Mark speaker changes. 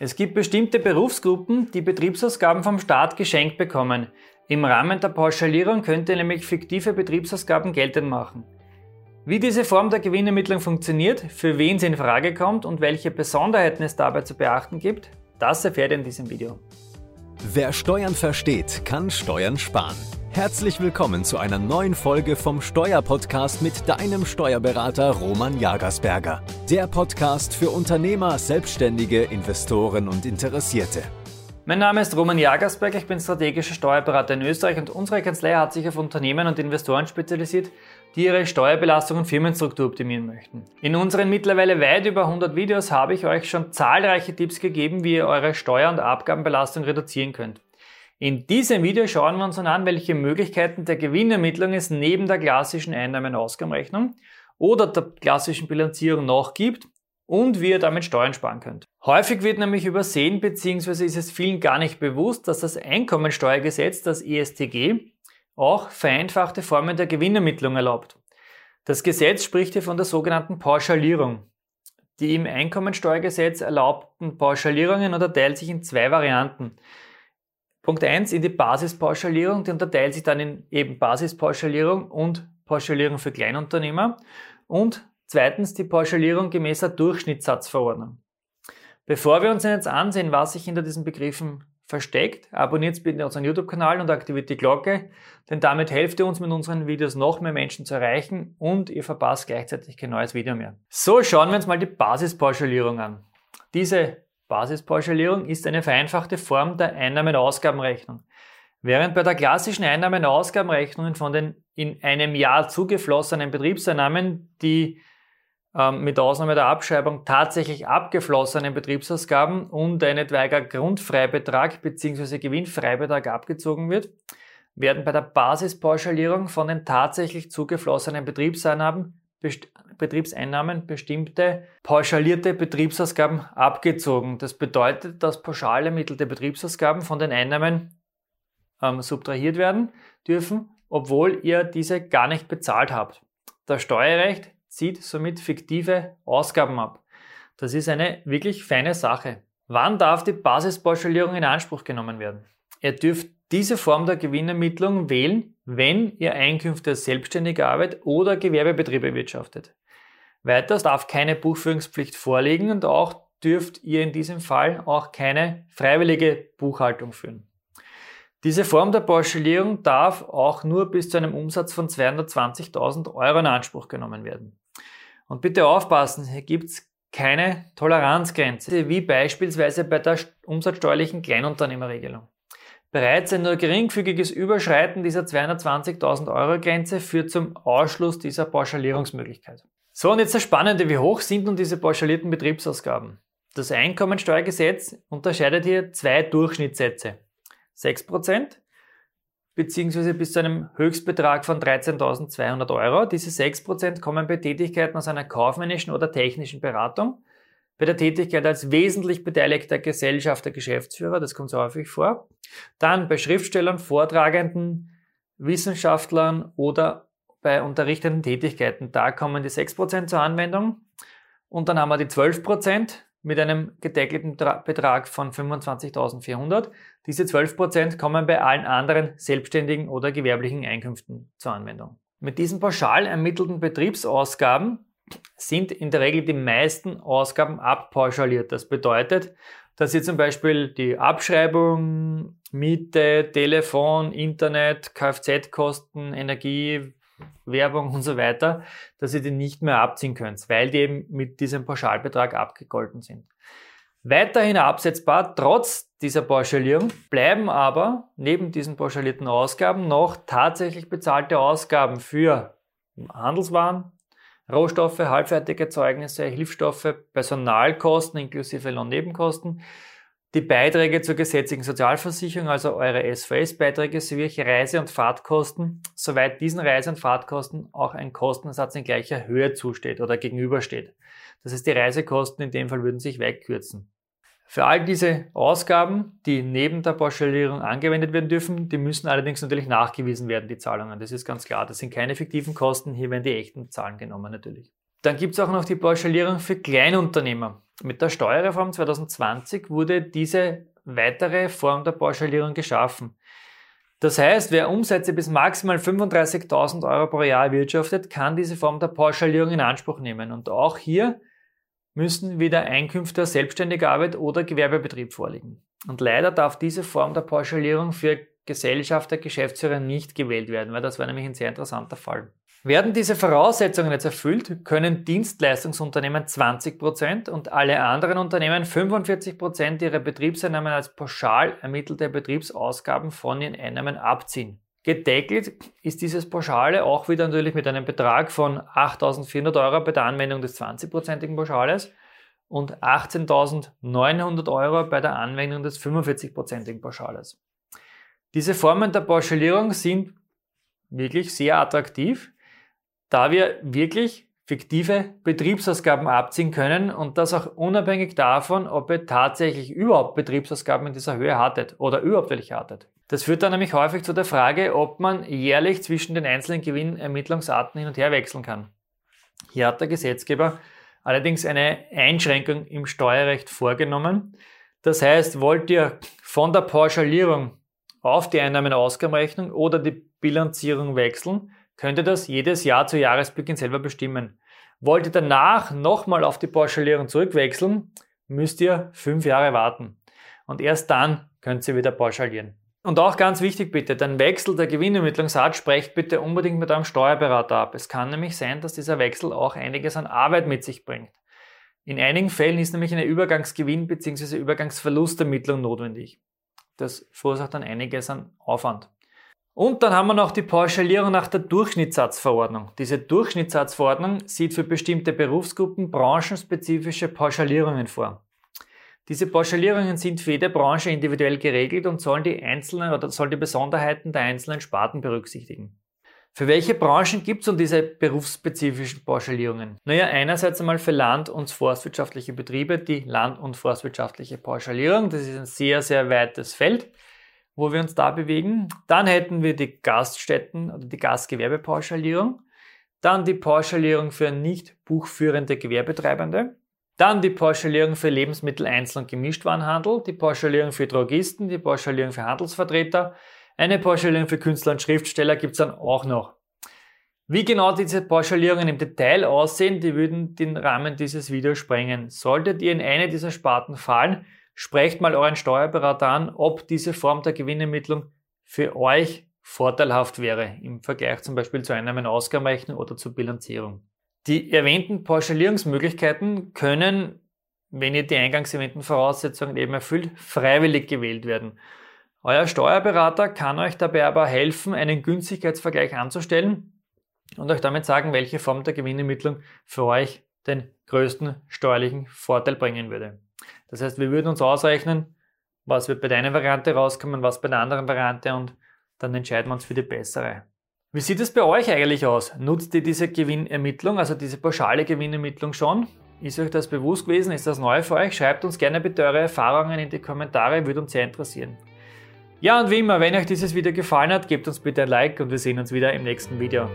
Speaker 1: Es gibt bestimmte Berufsgruppen, die Betriebsausgaben vom Staat geschenkt bekommen. Im Rahmen der Pauschalierung könnt ihr nämlich fiktive Betriebsausgaben geltend machen. Wie diese Form der Gewinnermittlung funktioniert, für wen sie in Frage kommt und welche Besonderheiten es dabei zu beachten gibt, das erfährt ihr in diesem Video.
Speaker 2: Wer Steuern versteht, kann Steuern sparen. Herzlich willkommen zu einer neuen Folge vom Steuerpodcast mit deinem Steuerberater Roman Jagersberger. Der Podcast für Unternehmer, Selbstständige, Investoren und Interessierte.
Speaker 1: Mein Name ist Roman Jagersberger, ich bin strategischer Steuerberater in Österreich und unsere Kanzlei hat sich auf Unternehmen und Investoren spezialisiert, die ihre Steuerbelastung und Firmenstruktur optimieren möchten. In unseren mittlerweile weit über 100 Videos habe ich euch schon zahlreiche Tipps gegeben, wie ihr eure Steuer- und Abgabenbelastung reduzieren könnt. In diesem Video schauen wir uns nun an, welche Möglichkeiten der Gewinnermittlung es neben der klassischen Einnahmen-Ausgabenrechnung oder der klassischen Bilanzierung noch gibt und wie ihr damit Steuern sparen könnt. Häufig wird nämlich übersehen bzw. ist es vielen gar nicht bewusst, dass das Einkommensteuergesetz, das ESTG, auch vereinfachte Formen der Gewinnermittlung erlaubt. Das Gesetz spricht hier von der sogenannten Pauschalierung. Die im Einkommensteuergesetz erlaubten Pauschalierungen unterteilen sich in zwei Varianten. Punkt 1 in die Basispauschalierung, die unterteilt sich dann in eben Basispauschalierung und Pauschalierung für Kleinunternehmer. Und zweitens die Pauschalierung gemäßer Durchschnittssatzverordnung. Bevor wir uns jetzt ansehen, was sich hinter diesen Begriffen versteckt, abonniert bitte unseren YouTube-Kanal und aktiviert die Glocke, denn damit helft ihr uns mit unseren Videos noch mehr Menschen zu erreichen und ihr verpasst gleichzeitig kein neues Video mehr. So, schauen wir uns mal die Basispauschalierung an. Diese Basispauschalierung ist eine vereinfachte Form der Einnahmen-Ausgabenrechnung. Während bei der klassischen Einnahmen-Ausgabenrechnungen von den in einem Jahr zugeflossenen Betriebseinnahmen die ähm, mit Ausnahme der Abschreibung tatsächlich abgeflossenen Betriebsausgaben und ein etwaiger Grundfreibetrag bzw. Gewinnfreibetrag abgezogen wird, werden bei der Basispauschalierung von den tatsächlich zugeflossenen Betriebseinnahmen Betriebseinnahmen bestimmte pauschalierte Betriebsausgaben abgezogen. Das bedeutet, dass pauschal ermittelte Betriebsausgaben von den Einnahmen ähm, subtrahiert werden dürfen, obwohl ihr diese gar nicht bezahlt habt. Das Steuerrecht zieht somit fiktive Ausgaben ab. Das ist eine wirklich feine Sache. Wann darf die Basispauschalierung in Anspruch genommen werden? Ihr dürft diese Form der Gewinnermittlung wählen, wenn ihr Einkünfte als selbstständige Arbeit oder Gewerbebetriebe wirtschaftet. Weiters darf keine Buchführungspflicht vorliegen und auch dürft ihr in diesem Fall auch keine freiwillige Buchhaltung führen. Diese Form der Pauschalierung darf auch nur bis zu einem Umsatz von 220.000 Euro in Anspruch genommen werden. Und bitte aufpassen, hier gibt es keine Toleranzgrenze, wie beispielsweise bei der umsatzsteuerlichen Kleinunternehmerregelung. Bereits ein nur geringfügiges Überschreiten dieser 220.000 Euro Grenze führt zum Ausschluss dieser Pauschalierungsmöglichkeit. So, und jetzt das Spannende, wie hoch sind nun diese pauschalierten Betriebsausgaben? Das Einkommensteuergesetz unterscheidet hier zwei Durchschnittssätze. 6% beziehungsweise bis zu einem Höchstbetrag von 13.200 Euro. Diese 6% kommen bei Tätigkeiten aus einer kaufmännischen oder technischen Beratung bei der Tätigkeit als wesentlich beteiligter Gesellschafter, Geschäftsführer, das kommt so häufig vor. Dann bei Schriftstellern, Vortragenden, Wissenschaftlern oder bei unterrichtenden Tätigkeiten. Da kommen die 6% zur Anwendung. Und dann haben wir die 12% mit einem gedeckelten Betrag von 25.400. Diese 12% kommen bei allen anderen selbstständigen oder gewerblichen Einkünften zur Anwendung. Mit diesen pauschal ermittelten Betriebsausgaben sind in der Regel die meisten Ausgaben abpauschaliert. Das bedeutet, dass ihr zum Beispiel die Abschreibung, Miete, Telefon, Internet, Kfz-Kosten, Energie, Werbung und so weiter, dass ihr die nicht mehr abziehen könnt, weil die eben mit diesem Pauschalbetrag abgegolten sind. Weiterhin absetzbar, trotz dieser Pauschalierung, bleiben aber neben diesen pauschalierten Ausgaben noch tatsächlich bezahlte Ausgaben für Handelswaren, Rohstoffe, halbfertige Erzeugnisse, Hilfsstoffe, Personalkosten inklusive Lohnnebenkosten, die Beiträge zur gesetzlichen Sozialversicherung, also eure SVS-Beiträge sowie Reise- und Fahrtkosten, soweit diesen Reise- und Fahrtkosten auch ein Kostenersatz in gleicher Höhe zusteht oder gegenübersteht. Das heißt, die Reisekosten in dem Fall würden sich wegkürzen. Für all diese Ausgaben, die neben der Pauschalierung angewendet werden dürfen, die müssen allerdings natürlich nachgewiesen werden, die Zahlungen. Das ist ganz klar. Das sind keine fiktiven Kosten. Hier werden die echten Zahlen genommen natürlich. Dann gibt es auch noch die Pauschalierung für Kleinunternehmer. Mit der Steuerreform 2020 wurde diese weitere Form der Pauschalierung geschaffen. Das heißt, wer Umsätze bis maximal 35.000 Euro pro Jahr erwirtschaftet, kann diese Form der Pauschalierung in Anspruch nehmen. Und auch hier müssen wieder Einkünfte aus selbstständiger Arbeit oder Gewerbebetrieb vorliegen. Und leider darf diese Form der Pauschalierung für Gesellschafter, Geschäftsführer nicht gewählt werden, weil das wäre nämlich ein sehr interessanter Fall. Werden diese Voraussetzungen jetzt erfüllt, können Dienstleistungsunternehmen 20% und alle anderen Unternehmen 45% ihrer Betriebseinnahmen als pauschal ermittelte Betriebsausgaben von ihren Einnahmen abziehen. Gedeckelt ist dieses Pauschale auch wieder natürlich mit einem Betrag von 8.400 Euro bei der Anwendung des 20%igen Pauschales und 18.900 Euro bei der Anwendung des 45%igen Pauschales. Diese Formen der Pauschalierung sind wirklich sehr attraktiv, da wir wirklich fiktive Betriebsausgaben abziehen können und das auch unabhängig davon, ob ihr tatsächlich überhaupt Betriebsausgaben in dieser Höhe hattet oder überhaupt welche hattet. Das führt dann nämlich häufig zu der Frage, ob man jährlich zwischen den einzelnen Gewinnermittlungsarten hin und her wechseln kann. Hier hat der Gesetzgeber allerdings eine Einschränkung im Steuerrecht vorgenommen. Das heißt, wollt ihr von der Pauschalierung auf die Einnahmen-Ausgabenrechnung oder die Bilanzierung wechseln, könnt ihr das jedes Jahr zu Jahresbeginn selber bestimmen. Wollt ihr danach nochmal auf die Pauschalierung zurückwechseln, müsst ihr fünf Jahre warten. Und erst dann könnt ihr wieder pauschalieren. Und auch ganz wichtig bitte, den Wechsel der Gewinnermittlungsart sprecht bitte unbedingt mit eurem Steuerberater ab. Es kann nämlich sein, dass dieser Wechsel auch einiges an Arbeit mit sich bringt. In einigen Fällen ist nämlich eine Übergangsgewinn bzw. Übergangsverlustermittlung notwendig. Das verursacht dann einiges an Aufwand. Und dann haben wir noch die Pauschalierung nach der Durchschnittssatzverordnung. Diese Durchschnittssatzverordnung sieht für bestimmte Berufsgruppen branchenspezifische Pauschalierungen vor. Diese Pauschalierungen sind für jede Branche individuell geregelt und sollen die einzelnen oder sollen die Besonderheiten der einzelnen Sparten berücksichtigen. Für welche Branchen gibt es nun diese berufsspezifischen Pauschalierungen? Naja, einerseits einmal für land- und forstwirtschaftliche Betriebe die land- und forstwirtschaftliche Pauschalierung. Das ist ein sehr, sehr weites Feld, wo wir uns da bewegen. Dann hätten wir die Gaststätten oder die Gastgewerbepauschalierung. Dann die Pauschalierung für nicht buchführende Gewerbetreibende. Dann die Pauschalierung für Lebensmittel, Einzel- und Gemischtwarenhandel, die Pauschalierung für Drogisten, die Pauschalierung für Handelsvertreter, eine Pauschalierung für Künstler und Schriftsteller gibt es dann auch noch. Wie genau diese Pauschalierungen im Detail aussehen, die würden den Rahmen dieses Videos sprengen. Solltet ihr in eine dieser Sparten fallen, sprecht mal euren Steuerberater an, ob diese Form der Gewinnermittlung für euch vorteilhaft wäre, im Vergleich zum Beispiel zu Einnahmen-Ausgabenrechnung oder zur Bilanzierung. Die erwähnten Pauschalierungsmöglichkeiten können, wenn ihr die eingangs erwähnten Voraussetzungen eben erfüllt, freiwillig gewählt werden. Euer Steuerberater kann euch dabei aber helfen, einen Günstigkeitsvergleich anzustellen und euch damit sagen, welche Form der Gewinnermittlung für euch den größten steuerlichen Vorteil bringen würde. Das heißt, wir würden uns ausrechnen, was wird bei deiner Variante rauskommen, was bei der anderen Variante und dann entscheiden wir uns für die bessere. Wie sieht es bei euch eigentlich aus? Nutzt ihr diese Gewinnermittlung, also diese pauschale Gewinnermittlung schon? Ist euch das bewusst gewesen? Ist das neu für euch? Schreibt uns gerne bitte eure Erfahrungen in die Kommentare, würde uns sehr interessieren. Ja, und wie immer, wenn euch dieses Video gefallen hat, gebt uns bitte ein Like und wir sehen uns wieder im nächsten Video.